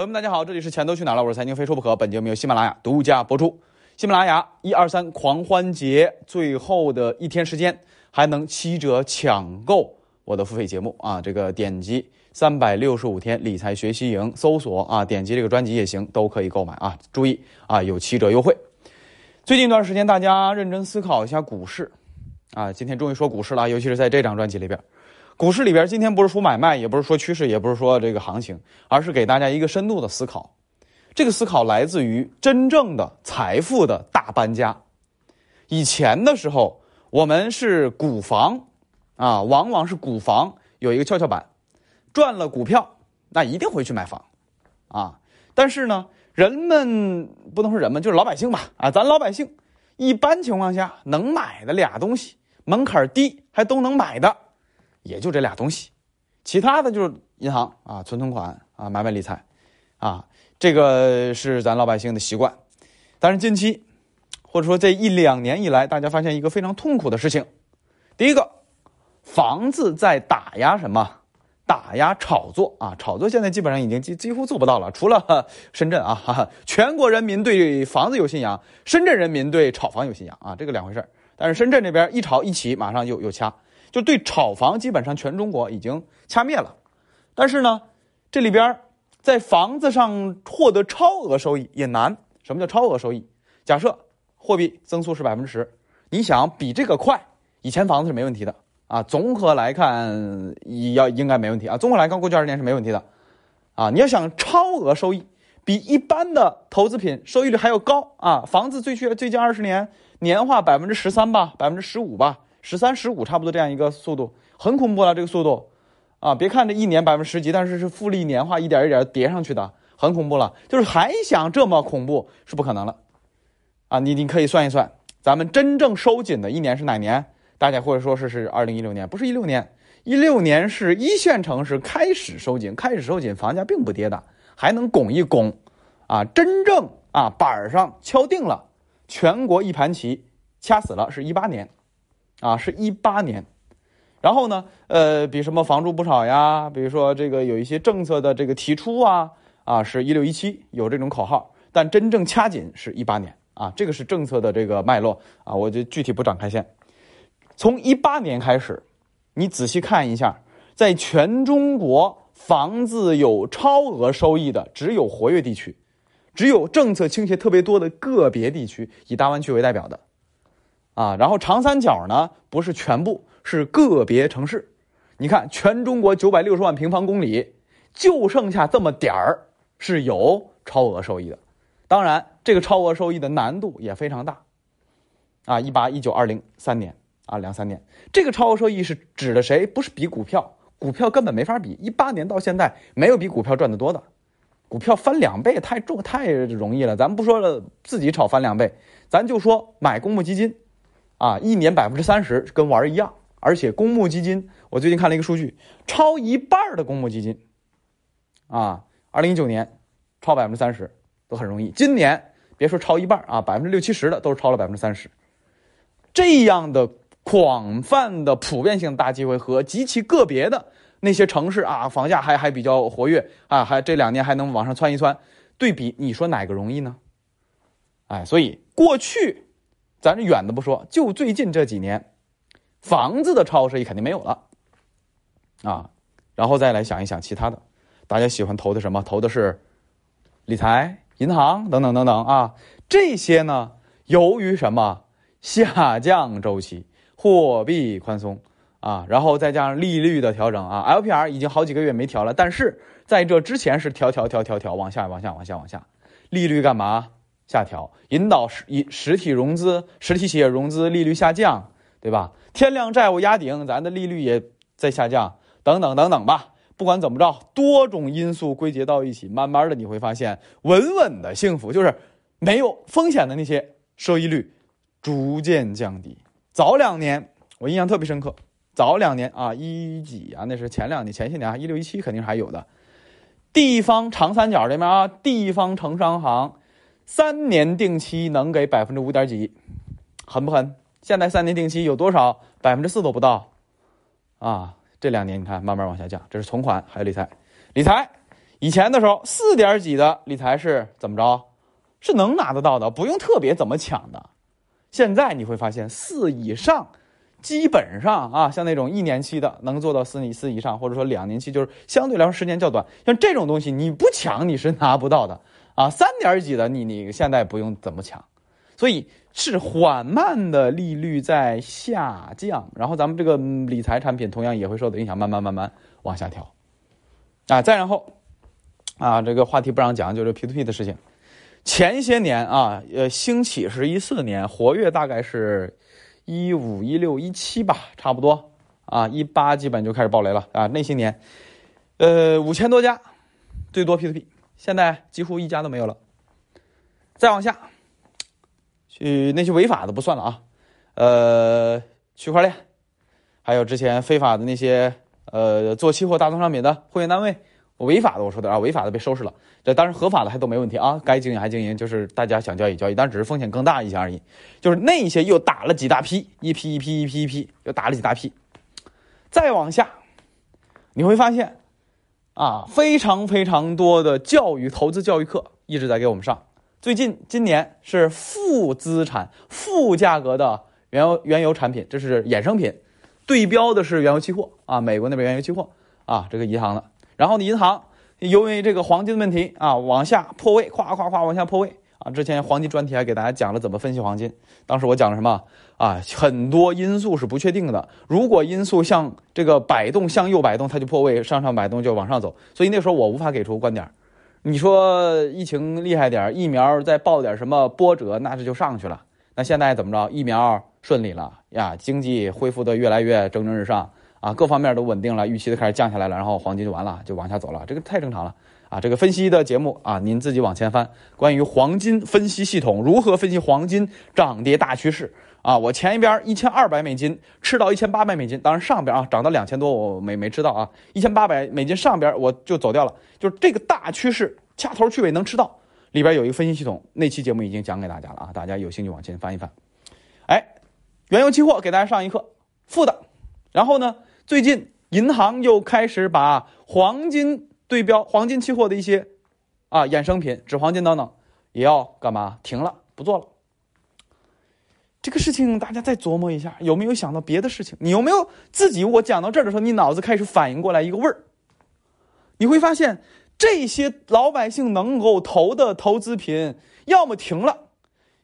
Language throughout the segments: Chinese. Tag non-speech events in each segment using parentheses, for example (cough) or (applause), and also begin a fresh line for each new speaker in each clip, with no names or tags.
朋友们，大家好，这里是钱都去哪了？我是财经非说不可。本节目由喜马拉雅独家播出。喜马拉雅一二三狂欢节最后的一天时间，还能七折抢购我的付费节目啊！这个点击三百六十五天理财学习营，搜索啊，点击这个专辑也行，都可以购买啊。注意啊，有七折优惠。最近一段时间，大家认真思考一下股市啊。今天终于说股市了，尤其是在这张专辑里边。股市里边，今天不是说买卖，也不是说趋势，也不是说这个行情，而是给大家一个深度的思考。这个思考来自于真正的财富的大搬家。以前的时候，我们是股房啊，往往是股房有一个跷跷板，赚了股票，那一定会去买房啊。但是呢，人们不能说人们，就是老百姓吧啊，咱老百姓一般情况下能买的俩东西，门槛低还都能买的。也就这俩东西，其他的就是银行啊，存存款啊，买买理财，啊，这个是咱老百姓的习惯。但是近期，或者说这一两年以来，大家发现一个非常痛苦的事情：第一个，房子在打压什么？打压炒作啊！炒作现在基本上已经几几乎做不到了，除了 (laughs) 深圳啊，全国人民对房子有信仰，深圳人民对炒房有信仰啊，这个两回事但是深圳这边一炒一起，马上又又掐。就对炒房，基本上全中国已经掐灭了。但是呢，这里边在房子上获得超额收益也难。什么叫超额收益？假设货币增速是百分之十，你想比这个快，以前房子是没问题的啊。综合来看，要应该没问题啊。综合来看，过去二十年是没问题的啊。你要想超额收益，比一般的投资品收益率还要高啊。房子最去最近二十年年化百分之十三吧，百分之十五吧。十三十五差不多这样一个速度，很恐怖了。这个速度，啊，别看这一年百分之十几，但是是复利年化一点一点叠上去的，很恐怖了。就是还想这么恐怖是不可能了，啊，你你可以算一算，咱们真正收紧的一年是哪年？大家或者说是是二零一六年，不是一六年，一六年是一线城市开始收紧，开始收紧，房价并不跌的，还能拱一拱，啊，真正啊板上敲定了，全国一盘棋掐死了，是一八年。啊，是一八年，然后呢，呃，比什么房住不炒呀，比如说这个有一些政策的这个提出啊，啊，是一六一七有这种口号，但真正掐紧是一八年啊，这个是政策的这个脉络啊，我就具体不展开先。从一八年开始，你仔细看一下，在全中国房子有超额收益的只有活跃地区，只有政策倾斜特别多的个别地区，以大湾区为代表的。啊，然后长三角呢，不是全部，是个别城市。你看，全中国九百六十万平方公里，就剩下这么点儿是有超额收益的。当然，这个超额收益的难度也非常大。啊，一八、一九、二零三年啊，两三年，这个超额收益是指的谁？不是比股票，股票根本没法比。一八年到现在，没有比股票赚得多的。股票翻两倍太重太容易了，咱不说了，自己炒翻两倍，咱就说买公募基金。啊，一年百分之三十跟玩儿一样，而且公募基金，我最近看了一个数据，超一半的公募基金，啊，二零一九年超百分之三十都很容易，今年别说超一半啊，百分之六七十的都是超了百分之三十，这样的广泛的普遍性大机会和极其个别的那些城市啊，房价还还比较活跃啊，还这两年还能往上窜一窜，对比你说哪个容易呢？哎，所以过去。咱这远的不说，就最近这几年，房子的超市也肯定没有了，啊，然后再来想一想其他的，大家喜欢投的什么？投的是理财、银行等等等等啊，这些呢，由于什么？下降周期、货币宽松啊，然后再加上利率的调整啊，LPR 已经好几个月没调了，但是在这之前是调调调调调往下往下往下往下，利率干嘛？下调，引导实以实体融资、实体企业融资利率下降，对吧？天量债务压顶，咱的利率也在下降，等等等等吧。不管怎么着，多种因素归结到一起，慢慢的你会发现，稳稳的幸福就是没有风险的那些收益率逐渐降低。早两年我印象特别深刻，早两年啊，一几啊，那是前两年、前些年啊，一六一七肯定还有的。地方长三角这边啊，地方城商行。三年定期能给百分之五点几，狠不狠？现在三年定期有多少？百分之四都不到，啊！这两年你看慢慢往下降，这是存款还有理财，理财以前的时候，四点几的理财是怎么着？是能拿得到的，不用特别怎么抢的。现在你会发现，四以上，基本上啊，像那种一年期的能做到四四以上，或者说两年期，就是相对来说时间较短。像这种东西，你不抢你是拿不到的啊。三点几的，你你现在不用怎么抢，所以是缓慢的利率在下降，然后咱们这个理财产品同样也会受到影响，慢慢慢慢往下调。啊，再然后，啊，这个话题不让讲，就是 P to P 的事情。前些年啊，呃，兴起是一四年，活跃大概是一五一六一七吧，差不多啊，一八基本就开始爆雷了啊。那些年，呃，五千多家，最多 P to P，现在几乎一家都没有了。再往下，去那些违法的不算了啊，呃，区块链，还有之前非法的那些呃做期货大宗商品的会员单位。违法的我说的啊，违法的被收拾了。这当然合法的还都没问题啊，该经营还经营，就是大家想交易交易，但只是风险更大一些而已。就是那些又打了几大批，一批一批一批一批，又打了几大批。再往下，你会发现，啊，非常非常多的教育投资教育课一直在给我们上。最近今年是负资产、负价格的原油原油产品，这是衍生品，对标的是原油期货啊，美国那边原油期货啊，这个银行的。然后呢，银行由于这个黄金的问题啊，往下破位，咵咵咵往下破位啊。之前黄金专题还给大家讲了怎么分析黄金，当时我讲了什么啊？很多因素是不确定的，如果因素向这个摆动向右摆动，它就破位；向上摆动就往上走。所以那时候我无法给出观点。你说疫情厉害点，疫苗再爆点什么波折，那这就上去了。那现在怎么着？疫苗顺利了呀，经济恢复的越来越蒸蒸日上。啊，各方面都稳定了，预期都开始降下来了，然后黄金就完了，就往下走了，这个太正常了啊！这个分析的节目啊，您自己往前翻，关于黄金分析系统如何分析黄金涨跌大趋势啊，我前一边一千二百美金吃到一千八百美金，当然上边啊涨到两千多我没没吃到啊，一千八百美金上边我就走掉了，就是这个大趋势掐头去尾能吃到，里边有一个分析系统，那期节目已经讲给大家了啊，大家有兴趣往前翻一翻。哎，原油期货给大家上一课，负的，然后呢？最近银行又开始把黄金对标黄金期货的一些啊衍生品、纸黄金等等，也要干嘛？停了，不做了。这个事情大家再琢磨一下，有没有想到别的事情？你有没有自己？我讲到这儿的时候，你脑子开始反应过来一个味儿。你会发现，这些老百姓能够投的投资品，要么停了，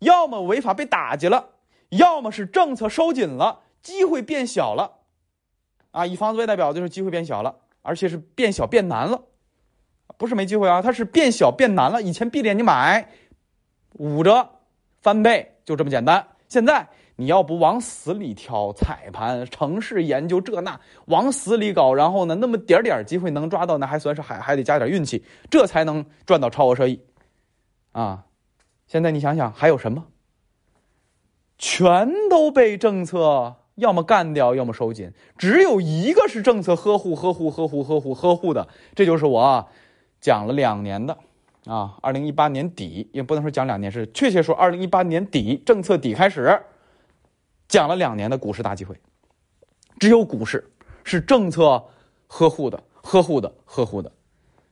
要么违法被打击了，要么是政策收紧了，机会变小了。啊，以房子为代表就是机会变小了，而且是变小变难了，不是没机会啊，它是变小变难了。以前闭着眼睛买，五折翻倍就这么简单。现在你要不往死里挑彩盘，城市研究这那，往死里搞，然后呢，那么点点机会能抓到，那还算是还还得加点运气，这才能赚到超额收益。啊，现在你想想还有什么？全都被政策。要么干掉，要么收紧，只有一个是政策呵护、呵护、呵护、呵护、呵护的，这就是我讲了两年的啊，二零一八年底也不能说讲两年，是确切说二零一八年底政策底开始讲了两年的股市大机会，只有股市是政策呵护的、呵护的、呵护的，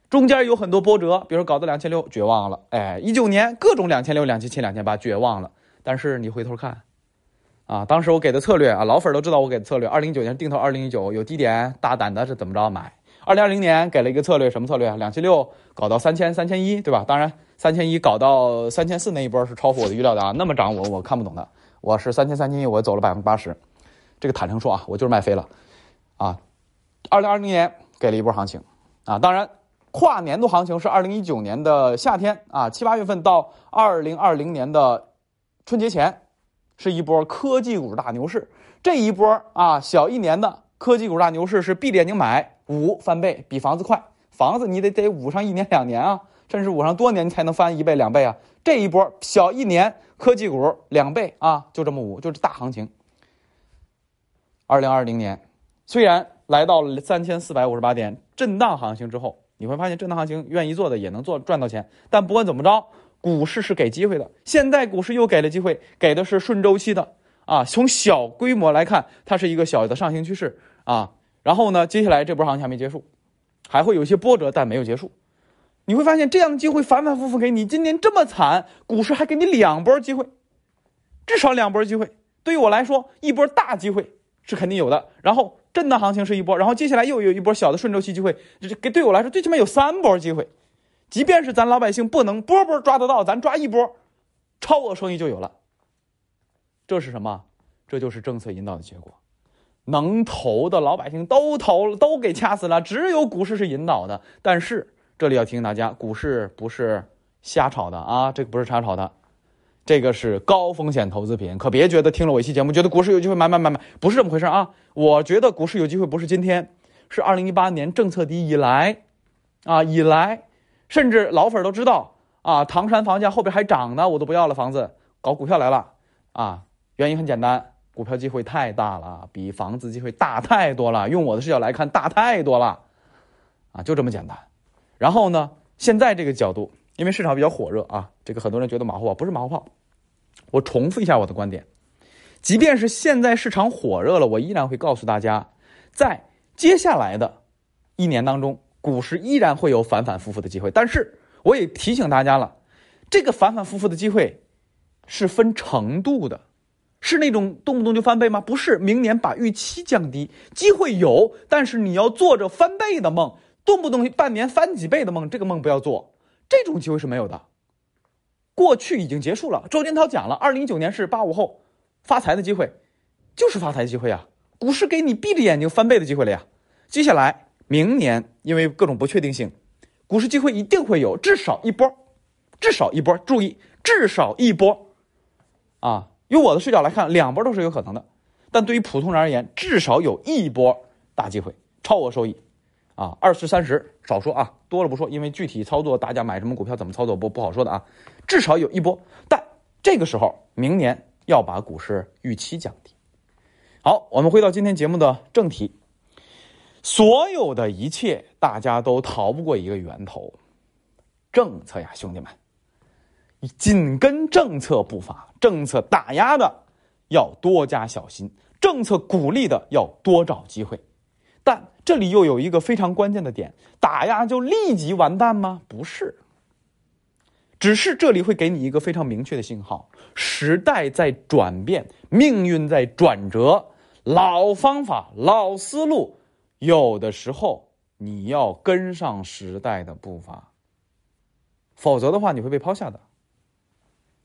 中间有很多波折，比如搞到两千六绝望了，哎，一九年各种两千六、两千七、两千八绝望了，但是你回头看。啊，当时我给的策略啊，老粉都知道我给的策略。二零一九年定投二零一九有低点，大胆的是怎么着买？二零二零年给了一个策略，什么策略啊？两千六搞到三千三千一对吧？当然三千一搞到三千四那一波是超乎我的预料的啊，那么涨我我看不懂的。我是三千三千一，我走了百分之八十，这个坦诚说啊，我就是卖飞了啊。二零二零年给了一波行情啊，当然跨年度行情是二零一九年的夏天啊，七八月份到二零二零年的春节前。是一波科技股大牛市，这一波啊，小一年的科技股大牛市是闭着眼睛买五翻倍，比房子快。房子你得得捂上一年两年啊，甚至捂上多年才能翻一倍两倍啊。这一波小一年科技股两倍啊，就这么捂，就是大行情。二零二零年虽然来到了三千四百五十八点震荡行情之后，你会发现震荡行情愿意做的也能做赚到钱，但不管怎么着。股市是给机会的，现在股市又给了机会，给的是顺周期的啊。从小规模来看，它是一个小的上行趋势啊。然后呢，接下来这波行情还没结束，还会有一些波折，但没有结束你会发现这样的机会反反复复给你。今年这么惨，股市还给你两波机会，至少两波机会。对于我来说，一波大机会是肯定有的，然后震荡行情是一波，然后接下来又有一波小的顺周期机会。这给对我来说，最起码有三波机会。即便是咱老百姓不能波波抓得到，咱抓一波，超额收益就有了。这是什么？这就是政策引导的结果。能投的老百姓都投了，都给掐死了，只有股市是引导的。但是这里要提醒大家，股市不是瞎炒的啊，这个不是瞎炒的，这个是高风险投资品，可别觉得听了我一期节目，觉得股市有机会买买买买，不是这么回事啊。我觉得股市有机会不是今天，是二零一八年政策低以来，啊以来，甚至老粉都知道啊，唐山房价后边还涨呢，我都不要了房子，搞股票来了啊。原因很简单。股票机会太大了，比房子机会大太多了。用我的视角来看，大太多了，啊，就这么简单。然后呢，现在这个角度，因为市场比较火热啊，这个很多人觉得马后炮，不是马后炮。我重复一下我的观点，即便是现在市场火热了，我依然会告诉大家，在接下来的一年当中，股市依然会有反反复复的机会。但是我也提醒大家了，这个反反复复的机会是分程度的。是那种动不动就翻倍吗？不是，明年把预期降低，机会有，但是你要做着翻倍的梦，动不动半年翻几倍的梦，这个梦不要做，这种机会是没有的。过去已经结束了。周金涛讲了，二零一九年是八五后发财的机会，就是发财机会啊！股市给你闭着眼睛翻倍的机会了呀。接下来明年，因为各种不确定性，股市机会一定会有，至少一波，至少一波。注意，至少一波，啊。用我的视角来看，两波都是有可能的，但对于普通人而言，至少有一波大机会，超额收益，啊，二十三十少说啊，多了不说，因为具体操作大家买什么股票怎么操作不不好说的啊，至少有一波，但这个时候明年要把股市预期降低。好，我们回到今天节目的正题，所有的一切大家都逃不过一个源头，政策呀，兄弟们。紧跟政策步伐，政策打压的要多加小心，政策鼓励的要多找机会。但这里又有一个非常关键的点：打压就立即完蛋吗？不是，只是这里会给你一个非常明确的信号：时代在转变，命运在转折，老方法、老思路，有的时候你要跟上时代的步伐，否则的话你会被抛下的。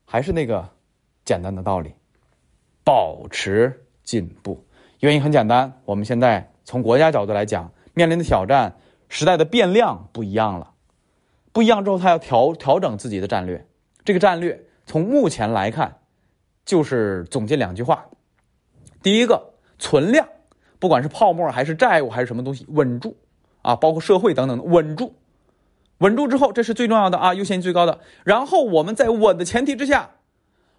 还是那个简单的道理，保持进步。原因很简单，我们现在从国家角度来讲，面临的挑战、时代的变量不一样了，不一样之后，他要调调整自己的战略。这个战略从目前来看，就是总结两句话：第一个，存量，不管是泡沫还是债务还是什么东西，稳住啊，包括社会等等的稳住。稳住之后，这是最重要的啊，优先最高的。然后我们在稳的前提之下，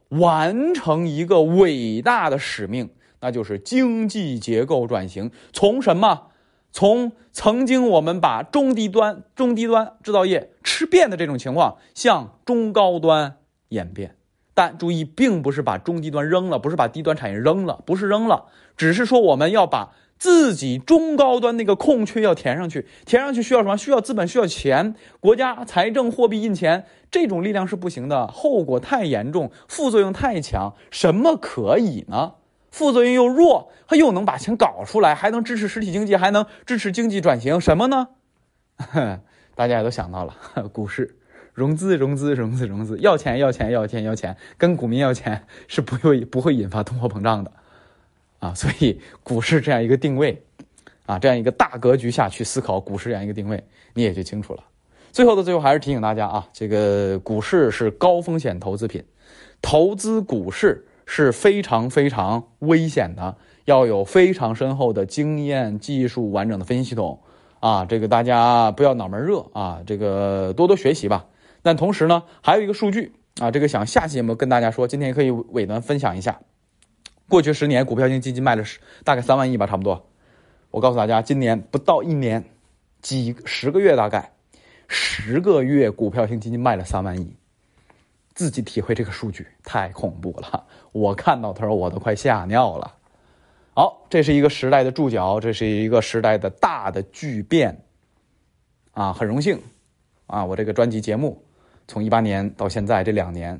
完成一个伟大的使命，那就是经济结构转型。从什么？从曾经我们把中低端、中低端制造业吃遍的这种情况，向中高端演变。但注意，并不是把中低端扔了，不是把低端产业扔了，不是扔了，只是说我们要把。自己中高端那个空缺要填上去，填上去需要什么？需要资本，需要钱。国家财政货币印钱这种力量是不行的，后果太严重，副作用太强。什么可以呢？副作用又弱，它又能把钱搞出来，还能支持实体经济，还能支持经济转型。什么呢？(laughs) 大家也都想到了，股市融资，融资，融资，融资，要钱，要钱，要钱，要钱，跟股民要钱是不会不会引发通货膨胀的。啊，所以股市这样一个定位，啊，这样一个大格局下去思考股市这样一个定位，你也就清楚了。最后的最后，还是提醒大家啊，这个股市是高风险投资品，投资股市是非常非常危险的，要有非常深厚的经验、技术、完整的分析系统啊。这个大家不要脑门热啊，这个多多学习吧。但同时呢，还有一个数据啊，这个想下期节目跟大家说，今天可以尾端分享一下。过去十年，股票型基金卖了十大概三万亿吧，差不多。我告诉大家，今年不到一年，几十个月大概，十个月股票型基金卖了三万亿，自己体会这个数据太恐怖了。(laughs) 我看到他说我都快吓尿了。好，这是一个时代的注脚，这是一个时代的大的巨变。啊，很荣幸，啊，我这个专辑节目从一八年到现在这两年，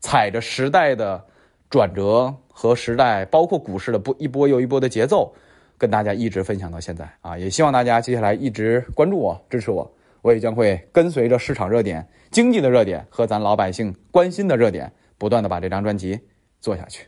踩着时代的转折和时代，包括股市的不一波又一波的节奏，跟大家一直分享到现在啊，也希望大家接下来一直关注我，支持我，我也将会跟随着市场热点、经济的热点和咱老百姓关心的热点，不断的把这张专辑做下去。